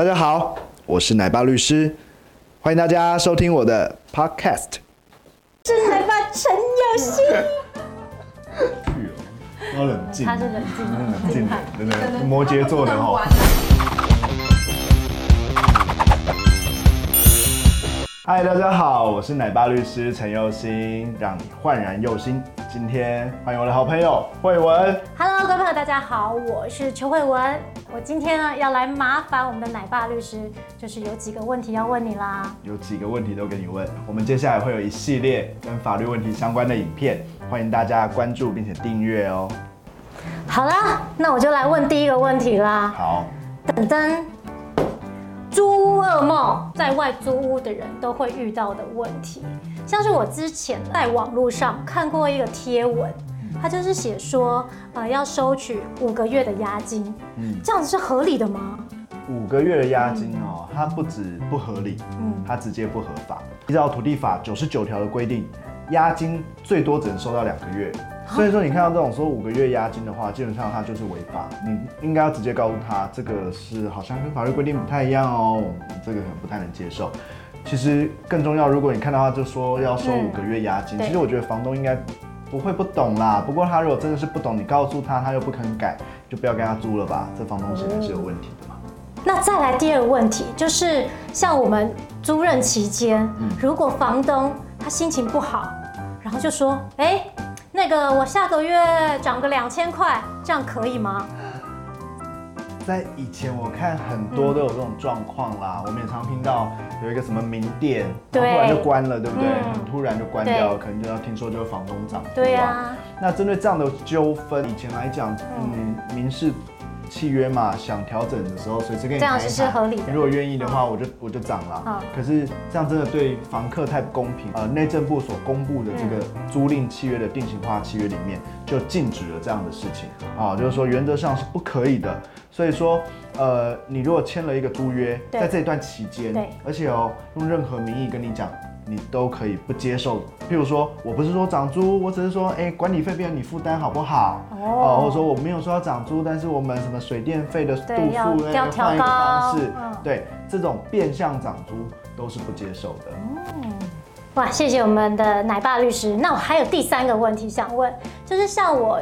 大家好，我是奶爸律师，欢迎大家收听我的 podcast。是奶爸陈有心，要冷静，他是冷静的冷静的，真的摩羯座的哦。嗨，大家好，我是奶爸律师陈佑新，让你焕然又新。今天欢迎我的好朋友慧文。Hello，各位朋友，大家好，我是邱慧文。我今天呢要来麻烦我们的奶爸律师，就是有几个问题要问你啦。有几个问题都给你问。我们接下来会有一系列跟法律问题相关的影片，欢迎大家关注并且订阅哦。好啦，那我就来问第一个问题啦。好，等等，噩梦，在外租屋的人都会遇到的问题，像是我之前在网络上看过一个贴文，他就是写说，呃，要收取五个月的押金，嗯，这样子是合理的吗？五个月的押金哦，它不止不合理，嗯它直接不合法。依照土地法九十九条的规定，押金最多只能收到两个月。所以说，你看到这种说五个月押金的话，基本上它就是违法。你应该要直接告诉他，这个是好像跟法律规定不太一样哦，这个可能不太能接受。其实更重要，如果你看到他就说要收嗯五个月押金，对其实我觉得房东应该不会不懂啦。不过他如果真的是不懂，你告诉他，他又不肯改，就不要跟他租了吧。这房东显然是有问题的嘛。那再来第二个问题，就是像我们租任期间，如果房东他心情不好，然后就说，哎、那个我下个月涨个两千块，这样可以吗？在以前我看很多都有这种状况啦，我们也常听到有一个什么名店，对后突然就关了，对不对？嗯很突然就关掉了，可能就要听说就是房东涨租对啊，那针对这样的纠纷，以前来讲，嗯，民事契约嘛，想调整的时候随时跟你这样谈一谈是合理的如果愿意的话，我就我就涨了。嗯可是这样真的对房客太不公平。呃，内政部所公布的这个租赁契约的定型化契约里面，就禁止了这样的事情啊，就是说原则上是不可以的。所以说，呃，你如果签了一个租约，对在这一段期间对，而且哦，用任何名义跟你讲。你都可以不接受，譬如说我不是说涨租，我只是说，哎、管理费变成你负担好不好？哦哦，或者说我没有说要涨租，但是我们什么水电费的度对要数呢要调换一个方式，嗯对，这种变相涨租都是不接受的。哇，谢谢我们的奶爸律师。那我还有第三个问题想问，就是像我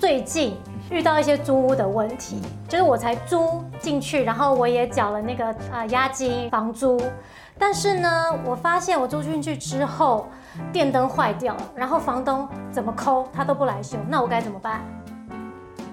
最近遇到一些租屋的问题，就是我才租进去，然后我也缴了那个呃押金、房租，但是呢，我发现我租进去之后，电灯坏掉了，然后房东怎么抠他都不来修，那我该怎么办？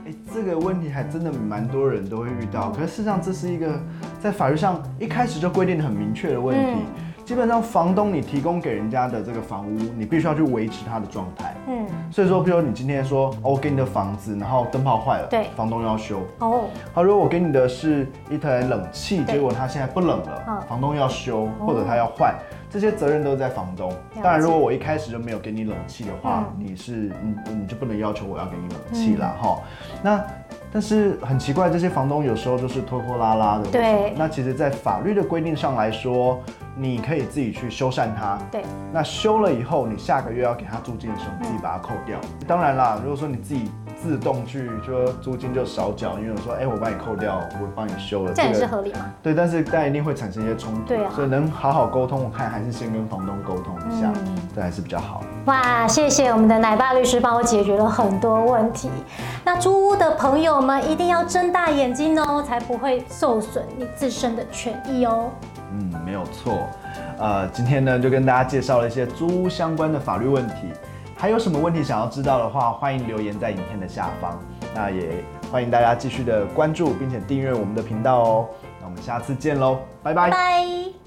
哎，这个问题还真的蛮多人都会遇到，可是事实上这是一个在法律上一开始就规定的很明确的问题。嗯基本上，房东你提供给人家的这个房屋，你必须要去维持它的状态。嗯，所以说，比如你今天说，哦，我给你的房子，然后灯泡坏了，对。房东要修。哦，好，如果我给你的是一台冷气，结果它现在不冷了，嗯。房东要修或者他要换，这些责任都在房东。当然，如果我一开始就没有给你冷气的话，嗯。你是你你就不能要求我要给你冷气啦，哈、那但是很奇怪，这些房东有时候就是拖拖拉拉的。对。那其实，在法律的规定上来说，你可以自己去修缮它。对，那修了以后，你下个月要给他租金的时候，你自己把它扣掉。当然啦，如果说你自己自动去说租金就少缴，因为我说哎、我帮你扣掉，我帮你修了，这也是合理吗？对，但是但一定会产生一些冲突，对啊所以能好好沟通，我看还是先跟房东沟通一下，嗯这还是比较好。哇，谢谢我们的奶爸律师帮我解决了很多问题。那租屋的朋友们一定要睁大眼睛哦，才不会受损你自身的权益哦。嗯，没有错。呃，今天呢就跟大家介绍了一些租屋相关的法律问题，还有什么问题想要知道的话，欢迎留言在影片的下方。那也欢迎大家继续的关注并且订阅我们的频道哦。那我们下次见喽，拜拜拜。